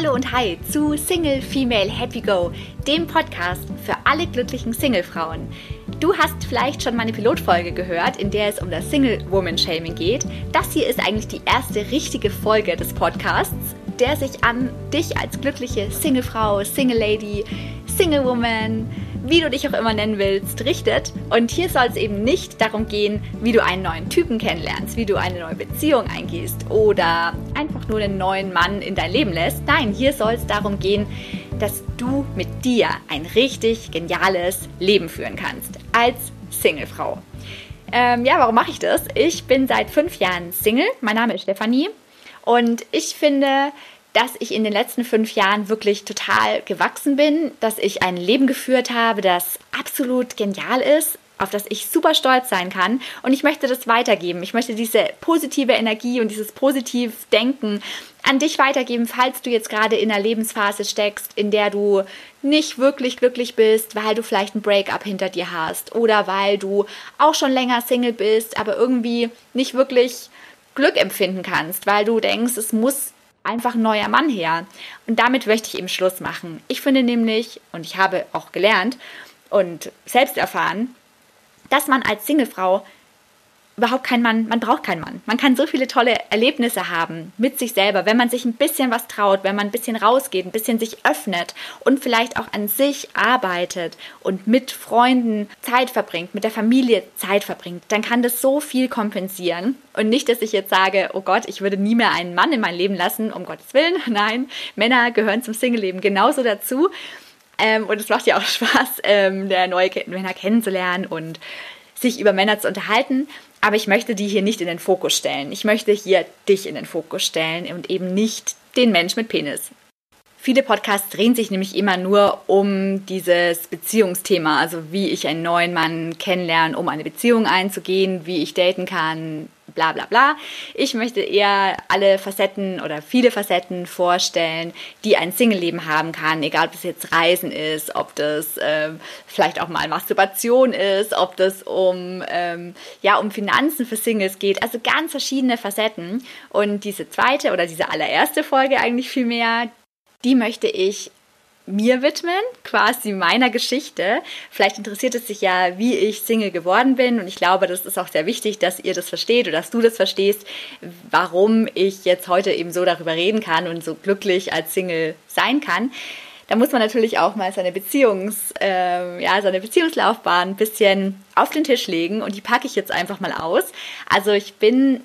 Hallo und hi zu Single Female Happy Go, dem Podcast für alle glücklichen Single-Frauen. Du hast vielleicht schon meine Pilotfolge gehört, in der es um das Single-Woman-Shaming geht. Das hier ist eigentlich die erste richtige Folge des Podcasts, der sich an dich als glückliche Single-Frau, Single-Lady, Single-Woman, wie du dich auch immer nennen willst, richtet. Und hier soll es eben nicht darum gehen, wie du einen neuen Typen kennenlernst, wie du eine neue Beziehung eingehst oder einfach nur einen neuen Mann in dein Leben lässt. Nein, hier soll es darum gehen, dass du mit dir ein richtig geniales Leben führen kannst als Singlefrau. Ähm, ja, warum mache ich das? Ich bin seit fünf Jahren Single. Mein Name ist Stefanie. Und ich finde, dass ich in den letzten fünf Jahren wirklich total gewachsen bin, dass ich ein Leben geführt habe, das absolut genial ist, auf das ich super stolz sein kann. Und ich möchte das weitergeben. Ich möchte diese positive Energie und dieses positiv Denken an dich weitergeben, falls du jetzt gerade in einer Lebensphase steckst, in der du nicht wirklich glücklich bist, weil du vielleicht ein Breakup hinter dir hast oder weil du auch schon länger Single bist, aber irgendwie nicht wirklich Glück empfinden kannst, weil du denkst, es muss einfach ein neuer Mann her. Und damit möchte ich eben Schluss machen. Ich finde nämlich, und ich habe auch gelernt und selbst erfahren, dass man als Singlefrau überhaupt kein Mann, man braucht keinen Mann. Man kann so viele tolle Erlebnisse haben mit sich selber, wenn man sich ein bisschen was traut, wenn man ein bisschen rausgeht, ein bisschen sich öffnet und vielleicht auch an sich arbeitet und mit Freunden Zeit verbringt, mit der Familie Zeit verbringt, dann kann das so viel kompensieren. Und nicht, dass ich jetzt sage, oh Gott, ich würde nie mehr einen Mann in mein Leben lassen, um Gottes Willen. Nein, Männer gehören zum Single-Leben genauso dazu. Ähm, und es macht ja auch Spaß, ähm, der neue Männer kennenzulernen und sich über Männer zu unterhalten. Aber ich möchte die hier nicht in den Fokus stellen. Ich möchte hier dich in den Fokus stellen und eben nicht den Mensch mit Penis. Viele Podcasts drehen sich nämlich immer nur um dieses Beziehungsthema, also wie ich einen neuen Mann kennenlerne, um eine Beziehung einzugehen, wie ich daten kann, bla bla bla. Ich möchte eher alle Facetten oder viele Facetten vorstellen, die ein Single-Leben haben kann, egal ob das jetzt Reisen ist, ob das äh, vielleicht auch mal Masturbation ist, ob das um, ähm, ja, um Finanzen für Singles geht, also ganz verschiedene Facetten. Und diese zweite oder diese allererste Folge eigentlich viel mehr, die möchte ich mir widmen, quasi meiner Geschichte. Vielleicht interessiert es sich ja, wie ich Single geworden bin und ich glaube, das ist auch sehr wichtig, dass ihr das versteht oder dass du das verstehst, warum ich jetzt heute eben so darüber reden kann und so glücklich als Single sein kann. Da muss man natürlich auch mal seine Beziehungs, äh, ja, seine Beziehungslaufbahn ein bisschen auf den Tisch legen und die packe ich jetzt einfach mal aus. Also ich bin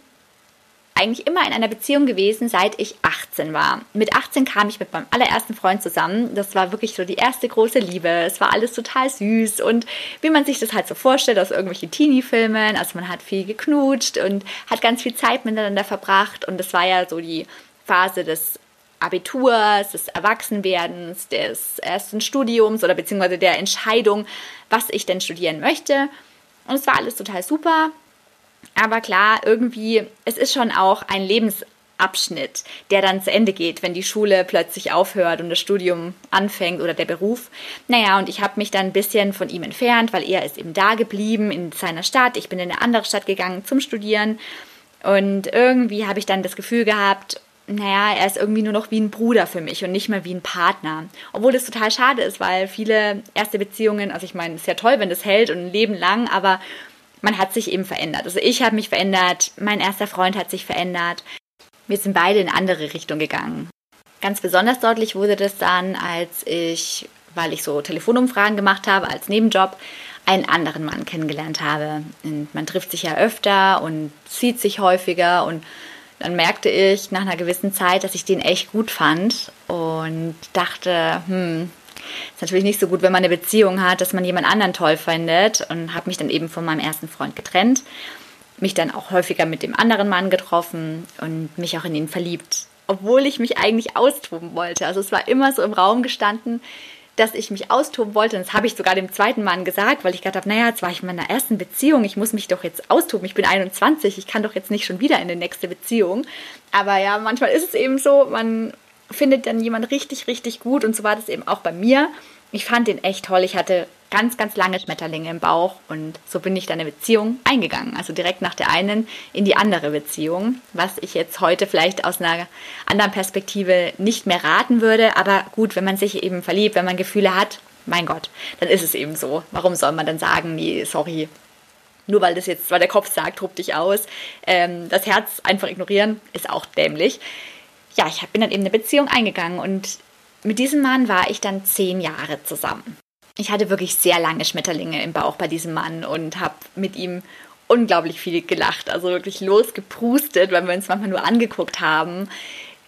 eigentlich immer in einer Beziehung gewesen, seit ich 18 war. Mit 18 kam ich mit meinem allerersten Freund zusammen. Das war wirklich so die erste große Liebe. Es war alles total süß und wie man sich das halt so vorstellt aus irgendwelchen Teenie-Filmen. Also man hat viel geknutscht und hat ganz viel Zeit miteinander verbracht und das war ja so die Phase des Abiturs, des Erwachsenwerdens, des ersten Studiums oder beziehungsweise der Entscheidung, was ich denn studieren möchte. Und es war alles total super. Aber klar, irgendwie, es ist schon auch ein Lebensabschnitt, der dann zu Ende geht, wenn die Schule plötzlich aufhört und das Studium anfängt oder der Beruf. Naja, und ich habe mich dann ein bisschen von ihm entfernt, weil er ist eben da geblieben in seiner Stadt. Ich bin in eine andere Stadt gegangen zum Studieren. Und irgendwie habe ich dann das Gefühl gehabt, naja, er ist irgendwie nur noch wie ein Bruder für mich und nicht mehr wie ein Partner. Obwohl das total schade ist, weil viele erste Beziehungen, also ich meine, es ist ja toll, wenn das hält und ein Leben lang, aber man hat sich eben verändert. Also ich habe mich verändert, mein erster Freund hat sich verändert. Wir sind beide in andere Richtung gegangen. Ganz besonders deutlich wurde das dann, als ich, weil ich so Telefonumfragen gemacht habe als Nebenjob, einen anderen Mann kennengelernt habe. Und man trifft sich ja öfter und sieht sich häufiger und dann merkte ich nach einer gewissen Zeit, dass ich den echt gut fand und dachte, hm, ist natürlich nicht so gut, wenn man eine Beziehung hat, dass man jemand anderen toll findet und habe mich dann eben von meinem ersten Freund getrennt, mich dann auch häufiger mit dem anderen Mann getroffen und mich auch in ihn verliebt, obwohl ich mich eigentlich austoben wollte. Also es war immer so im Raum gestanden, dass ich mich austoben wollte. Und das habe ich sogar dem zweiten Mann gesagt, weil ich gedacht habe, naja, jetzt war ich in meiner ersten Beziehung, ich muss mich doch jetzt austoben. Ich bin 21, ich kann doch jetzt nicht schon wieder in die nächste Beziehung. Aber ja, manchmal ist es eben so, man findet dann jemand richtig, richtig gut und so war das eben auch bei mir. Ich fand den echt toll. Ich hatte ganz, ganz lange Schmetterlinge im Bauch und so bin ich dann eine Beziehung eingegangen. Also direkt nach der einen in die andere Beziehung, was ich jetzt heute vielleicht aus einer anderen Perspektive nicht mehr raten würde. Aber gut, wenn man sich eben verliebt, wenn man Gefühle hat, mein Gott, dann ist es eben so. Warum soll man dann sagen, nee, sorry, nur weil das jetzt, weil der Kopf sagt, tob dich aus. Ähm, das Herz einfach ignorieren ist auch dämlich. Ja, ich bin dann eben eine Beziehung eingegangen und mit diesem Mann war ich dann zehn Jahre zusammen. Ich hatte wirklich sehr lange Schmetterlinge im Bauch bei diesem Mann und habe mit ihm unglaublich viel gelacht, also wirklich losgeprustet, weil wir uns manchmal nur angeguckt haben.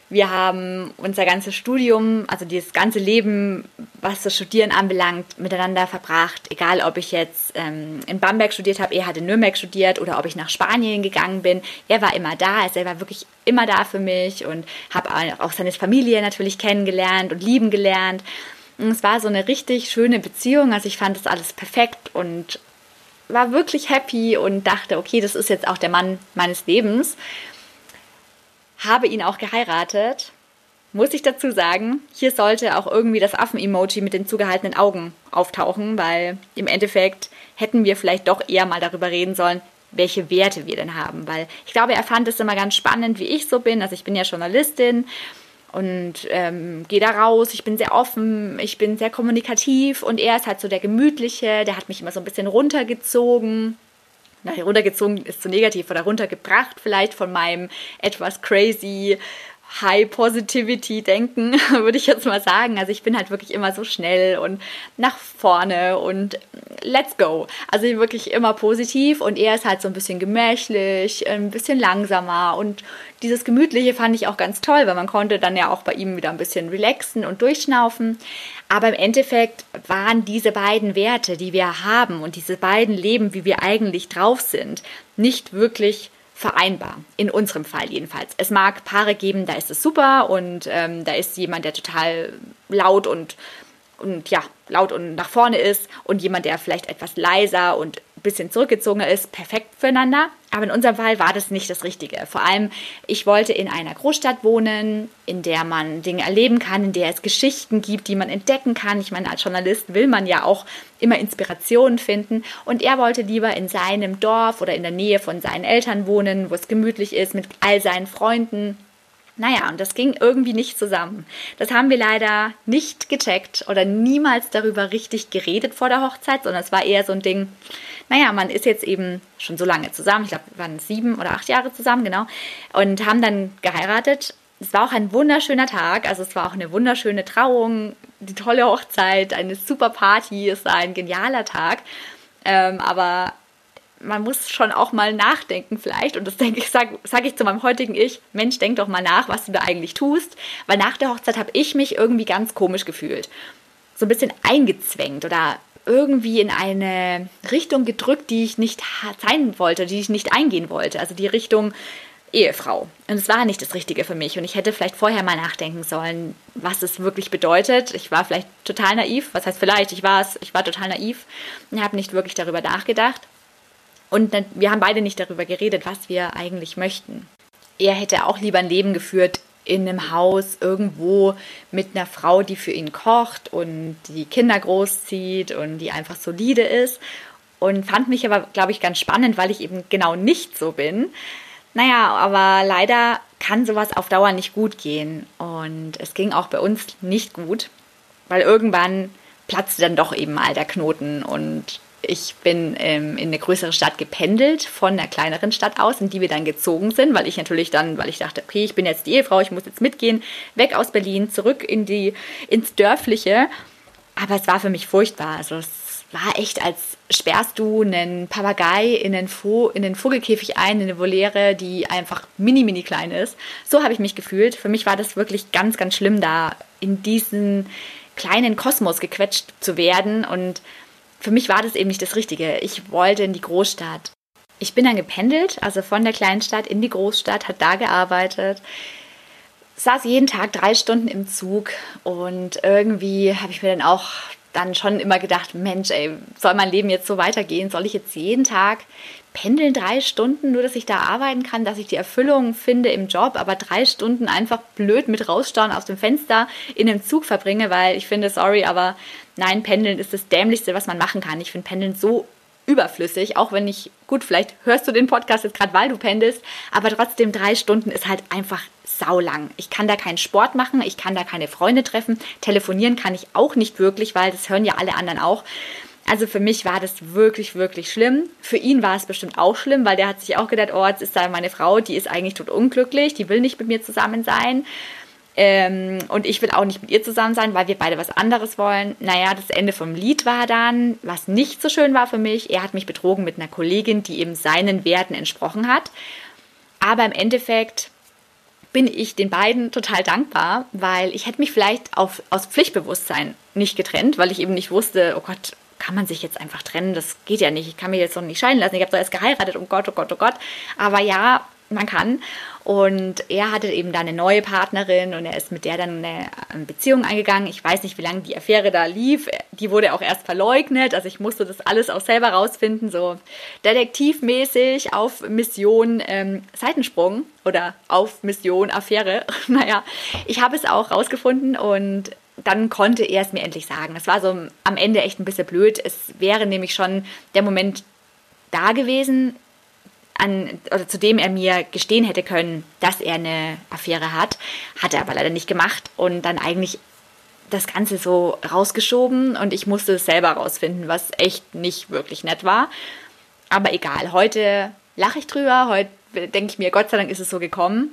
Wir haben unser ganzes Studium, also dieses ganze Leben, was das Studieren anbelangt, miteinander verbracht. Egal, ob ich jetzt ähm, in Bamberg studiert habe, er hat in Nürnberg studiert oder ob ich nach Spanien gegangen bin. Er war immer da, also er war wirklich immer da für mich und habe auch seine Familie natürlich kennengelernt und lieben gelernt. Und es war so eine richtig schöne Beziehung. Also ich fand das alles perfekt und war wirklich happy und dachte, okay, das ist jetzt auch der Mann meines Lebens habe ihn auch geheiratet. Muss ich dazu sagen, hier sollte auch irgendwie das Affen-Emoji mit den zugehaltenen Augen auftauchen, weil im Endeffekt hätten wir vielleicht doch eher mal darüber reden sollen, welche Werte wir denn haben. Weil ich glaube, er fand es immer ganz spannend, wie ich so bin. Also ich bin ja Journalistin und ähm, gehe da raus. Ich bin sehr offen, ich bin sehr kommunikativ und er ist halt so der Gemütliche, der hat mich immer so ein bisschen runtergezogen na, heruntergezogen ist zu negativ oder runtergebracht vielleicht von meinem etwas crazy High Positivity denken, würde ich jetzt mal sagen. Also ich bin halt wirklich immer so schnell und nach vorne und let's go. Also wirklich immer positiv und er ist halt so ein bisschen gemächlich, ein bisschen langsamer und dieses Gemütliche fand ich auch ganz toll, weil man konnte dann ja auch bei ihm wieder ein bisschen relaxen und durchschnaufen. Aber im Endeffekt waren diese beiden Werte, die wir haben und diese beiden Leben, wie wir eigentlich drauf sind, nicht wirklich vereinbar. In unserem Fall jedenfalls. Es mag Paare geben, da ist es super und ähm, da ist jemand, der total laut und, und ja, laut und nach vorne ist und jemand, der vielleicht etwas leiser und ein bisschen zurückgezogener ist, perfekt füreinander. Aber in unserem Fall war das nicht das Richtige. Vor allem, ich wollte in einer Großstadt wohnen, in der man Dinge erleben kann, in der es Geschichten gibt, die man entdecken kann. Ich meine, als Journalist will man ja auch immer Inspirationen finden. Und er wollte lieber in seinem Dorf oder in der Nähe von seinen Eltern wohnen, wo es gemütlich ist, mit all seinen Freunden. Naja, und das ging irgendwie nicht zusammen. Das haben wir leider nicht gecheckt oder niemals darüber richtig geredet vor der Hochzeit, sondern es war eher so ein Ding, naja, man ist jetzt eben schon so lange zusammen, ich glaube, wir waren sieben oder acht Jahre zusammen, genau, und haben dann geheiratet. Es war auch ein wunderschöner Tag, also es war auch eine wunderschöne Trauung, die tolle Hochzeit, eine super Party, es war ein genialer Tag. Ähm, aber man muss schon auch mal nachdenken vielleicht. Und das denke ich, sage sag ich zu meinem heutigen Ich, Mensch, denk doch mal nach, was du da eigentlich tust. Weil nach der Hochzeit habe ich mich irgendwie ganz komisch gefühlt. So ein bisschen eingezwängt oder irgendwie in eine Richtung gedrückt, die ich nicht sein wollte, die ich nicht eingehen wollte. Also die Richtung Ehefrau. Und es war nicht das Richtige für mich. Und ich hätte vielleicht vorher mal nachdenken sollen, was es wirklich bedeutet. Ich war vielleicht total naiv. Was heißt vielleicht? Ich war es. Ich war total naiv und habe nicht wirklich darüber nachgedacht. Und wir haben beide nicht darüber geredet, was wir eigentlich möchten. Er hätte auch lieber ein Leben geführt in einem Haus irgendwo mit einer Frau, die für ihn kocht und die Kinder großzieht und die einfach solide ist. Und fand mich aber, glaube ich, ganz spannend, weil ich eben genau nicht so bin. Naja, aber leider kann sowas auf Dauer nicht gut gehen. Und es ging auch bei uns nicht gut, weil irgendwann platzte dann doch eben mal der Knoten und ich bin ähm, in eine größere Stadt gependelt von einer kleineren Stadt aus, in die wir dann gezogen sind, weil ich natürlich dann, weil ich dachte, okay, ich bin jetzt die Ehefrau, ich muss jetzt mitgehen, weg aus Berlin, zurück in die, ins Dörfliche. Aber es war für mich furchtbar. Also es war echt, als sperrst du einen Papagei in den, Vo in den Vogelkäfig ein, in eine Voliere, die einfach mini, mini klein ist. So habe ich mich gefühlt. Für mich war das wirklich ganz, ganz schlimm, da in diesen kleinen Kosmos gequetscht zu werden und für mich war das eben nicht das Richtige. Ich wollte in die Großstadt. Ich bin dann gependelt, also von der Kleinstadt in die Großstadt, hat da gearbeitet, saß jeden Tag drei Stunden im Zug und irgendwie habe ich mir dann auch dann schon immer gedacht, Mensch, ey, soll mein Leben jetzt so weitergehen? Soll ich jetzt jeden Tag pendeln drei Stunden, nur dass ich da arbeiten kann, dass ich die Erfüllung finde im Job, aber drei Stunden einfach blöd mit rausschauen aus dem Fenster in einem Zug verbringe, weil ich finde, sorry, aber nein, pendeln ist das Dämlichste, was man machen kann. Ich finde pendeln so überflüssig, auch wenn ich, gut, vielleicht hörst du den Podcast jetzt gerade, weil du pendelst, aber trotzdem drei Stunden ist halt einfach saulang. Ich kann da keinen Sport machen, ich kann da keine Freunde treffen, telefonieren kann ich auch nicht wirklich, weil das hören ja alle anderen auch. Also für mich war das wirklich, wirklich schlimm. Für ihn war es bestimmt auch schlimm, weil der hat sich auch gedacht, oh, jetzt ist da meine Frau, die ist eigentlich tot unglücklich, die will nicht mit mir zusammen sein. Ähm, und ich will auch nicht mit ihr zusammen sein, weil wir beide was anderes wollen. Naja, das Ende vom Lied war dann, was nicht so schön war für mich. Er hat mich betrogen mit einer Kollegin, die eben seinen Werten entsprochen hat. Aber im Endeffekt bin ich den beiden total dankbar, weil ich hätte mich vielleicht auf, aus Pflichtbewusstsein nicht getrennt, weil ich eben nicht wusste, oh Gott, kann man sich jetzt einfach trennen? Das geht ja nicht. Ich kann mich jetzt noch nicht scheiden lassen. Ich habe doch erst geheiratet. Oh Gott, oh Gott, oh Gott. Aber ja, man kann. Und er hatte eben da eine neue Partnerin und er ist mit der dann eine Beziehung eingegangen. Ich weiß nicht, wie lange die Affäre da lief. Die wurde auch erst verleugnet. Also ich musste das alles auch selber rausfinden, so detektivmäßig auf Mission ähm, Seitensprung oder auf Mission Affäre. naja, ich habe es auch rausgefunden und dann konnte er es mir endlich sagen. Es war so am Ende echt ein bisschen blöd. Es wäre nämlich schon der Moment da gewesen, an, oder zu dem er mir gestehen hätte können, dass er eine Affäre hat. Hat er aber leider nicht gemacht und dann eigentlich das Ganze so rausgeschoben und ich musste es selber rausfinden, was echt nicht wirklich nett war. Aber egal, heute lache ich drüber, heute denke ich mir, Gott sei Dank ist es so gekommen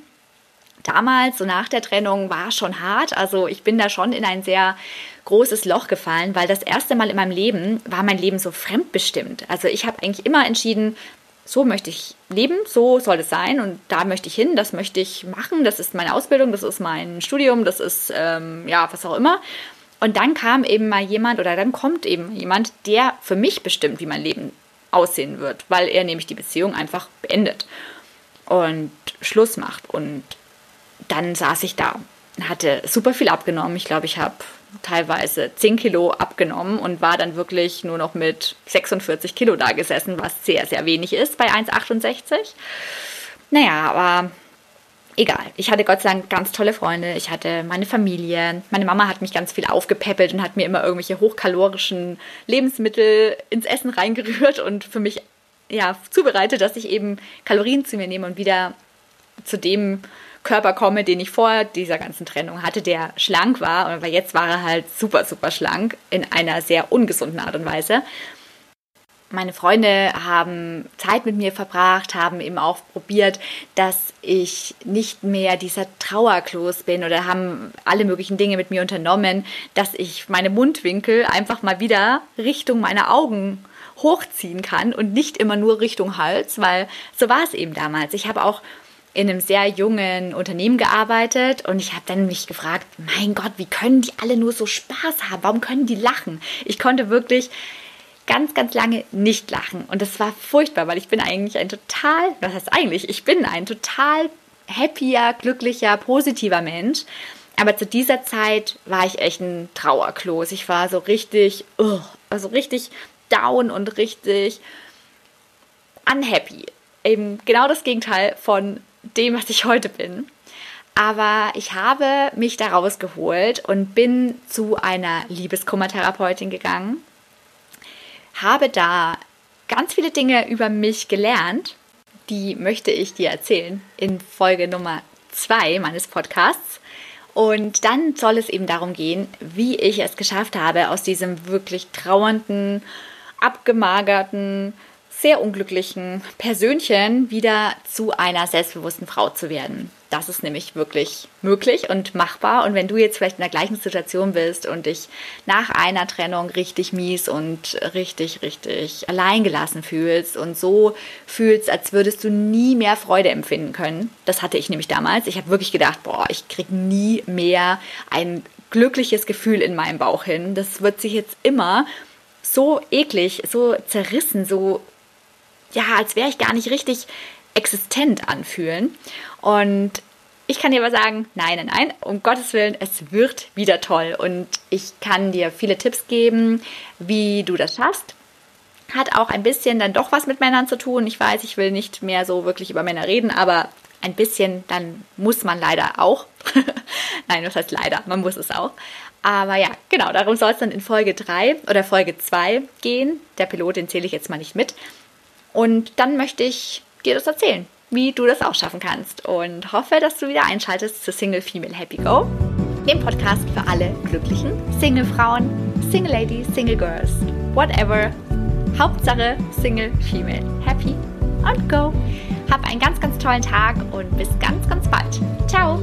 damals, so nach der Trennung, war schon hart. Also ich bin da schon in ein sehr großes Loch gefallen, weil das erste Mal in meinem Leben war mein Leben so fremdbestimmt. Also ich habe eigentlich immer entschieden, so möchte ich leben, so soll es sein und da möchte ich hin, das möchte ich machen, das ist meine Ausbildung, das ist mein Studium, das ist ähm, ja was auch immer. Und dann kam eben mal jemand oder dann kommt eben jemand, der für mich bestimmt, wie mein Leben aussehen wird, weil er nämlich die Beziehung einfach beendet und Schluss macht und dann saß ich da, hatte super viel abgenommen. Ich glaube, ich habe teilweise 10 Kilo abgenommen und war dann wirklich nur noch mit 46 Kilo da gesessen, was sehr, sehr wenig ist bei 1,68. Naja, aber egal. Ich hatte Gott sei Dank ganz tolle Freunde. Ich hatte meine Familie. Meine Mama hat mich ganz viel aufgepäppelt und hat mir immer irgendwelche hochkalorischen Lebensmittel ins Essen reingerührt und für mich ja, zubereitet, dass ich eben Kalorien zu mir nehme und wieder zu dem Körper komme, den ich vor dieser ganzen Trennung hatte, der schlank war. Aber jetzt war er halt super, super schlank in einer sehr ungesunden Art und Weise. Meine Freunde haben Zeit mit mir verbracht, haben eben auch probiert, dass ich nicht mehr dieser Trauerkloß bin oder haben alle möglichen Dinge mit mir unternommen, dass ich meine Mundwinkel einfach mal wieder Richtung meiner Augen hochziehen kann und nicht immer nur Richtung Hals, weil so war es eben damals. Ich habe auch in einem sehr jungen Unternehmen gearbeitet und ich habe dann mich gefragt, mein Gott, wie können die alle nur so Spaß haben? Warum können die lachen? Ich konnte wirklich ganz, ganz lange nicht lachen und das war furchtbar, weil ich bin eigentlich ein total, was heißt eigentlich, ich bin ein total happier, glücklicher, positiver Mensch. Aber zu dieser Zeit war ich echt ein Trauerklos. Ich war so richtig, uh, also richtig down und richtig unhappy. Eben genau das Gegenteil von dem, was ich heute bin. Aber ich habe mich da rausgeholt und bin zu einer Liebeskummertherapeutin gegangen, habe da ganz viele Dinge über mich gelernt, die möchte ich dir erzählen in Folge Nummer 2 meines Podcasts. Und dann soll es eben darum gehen, wie ich es geschafft habe, aus diesem wirklich trauernden, abgemagerten, sehr unglücklichen Persönchen wieder zu einer selbstbewussten Frau zu werden. Das ist nämlich wirklich möglich und machbar. Und wenn du jetzt vielleicht in der gleichen Situation bist und dich nach einer Trennung richtig mies und richtig, richtig alleingelassen fühlst und so fühlst, als würdest du nie mehr Freude empfinden können, das hatte ich nämlich damals. Ich habe wirklich gedacht, boah, ich kriege nie mehr ein glückliches Gefühl in meinem Bauch hin. Das wird sich jetzt immer so eklig, so zerrissen, so ja, als wäre ich gar nicht richtig existent anfühlen. Und Ich kann dir aber sagen, nein, nein, nein, um Gottes Willen, es wird wieder toll. Und ich kann dir viele Tipps geben, wie du das schaffst. Hat auch ein bisschen dann doch was mit Männern zu tun. Ich weiß, ich will nicht mehr so wirklich über Männer reden, aber ein bisschen, dann muss man leider auch. Nein, was heißt leider? Man muss es auch. Aber ja, genau, darum soll es dann in Folge 3 oder Folge 2 gehen. Der Pilot, den zähle ich jetzt mal nicht mit. Und dann möchte ich dir das erzählen, wie du das auch schaffen kannst. Und hoffe, dass du wieder einschaltest zu Single Female Happy Go, dem Podcast für alle glücklichen Single-Frauen, Single-Ladies, Single-Girls, whatever. Hauptsache Single Female Happy und Go. Hab einen ganz, ganz tollen Tag und bis ganz, ganz bald. Ciao!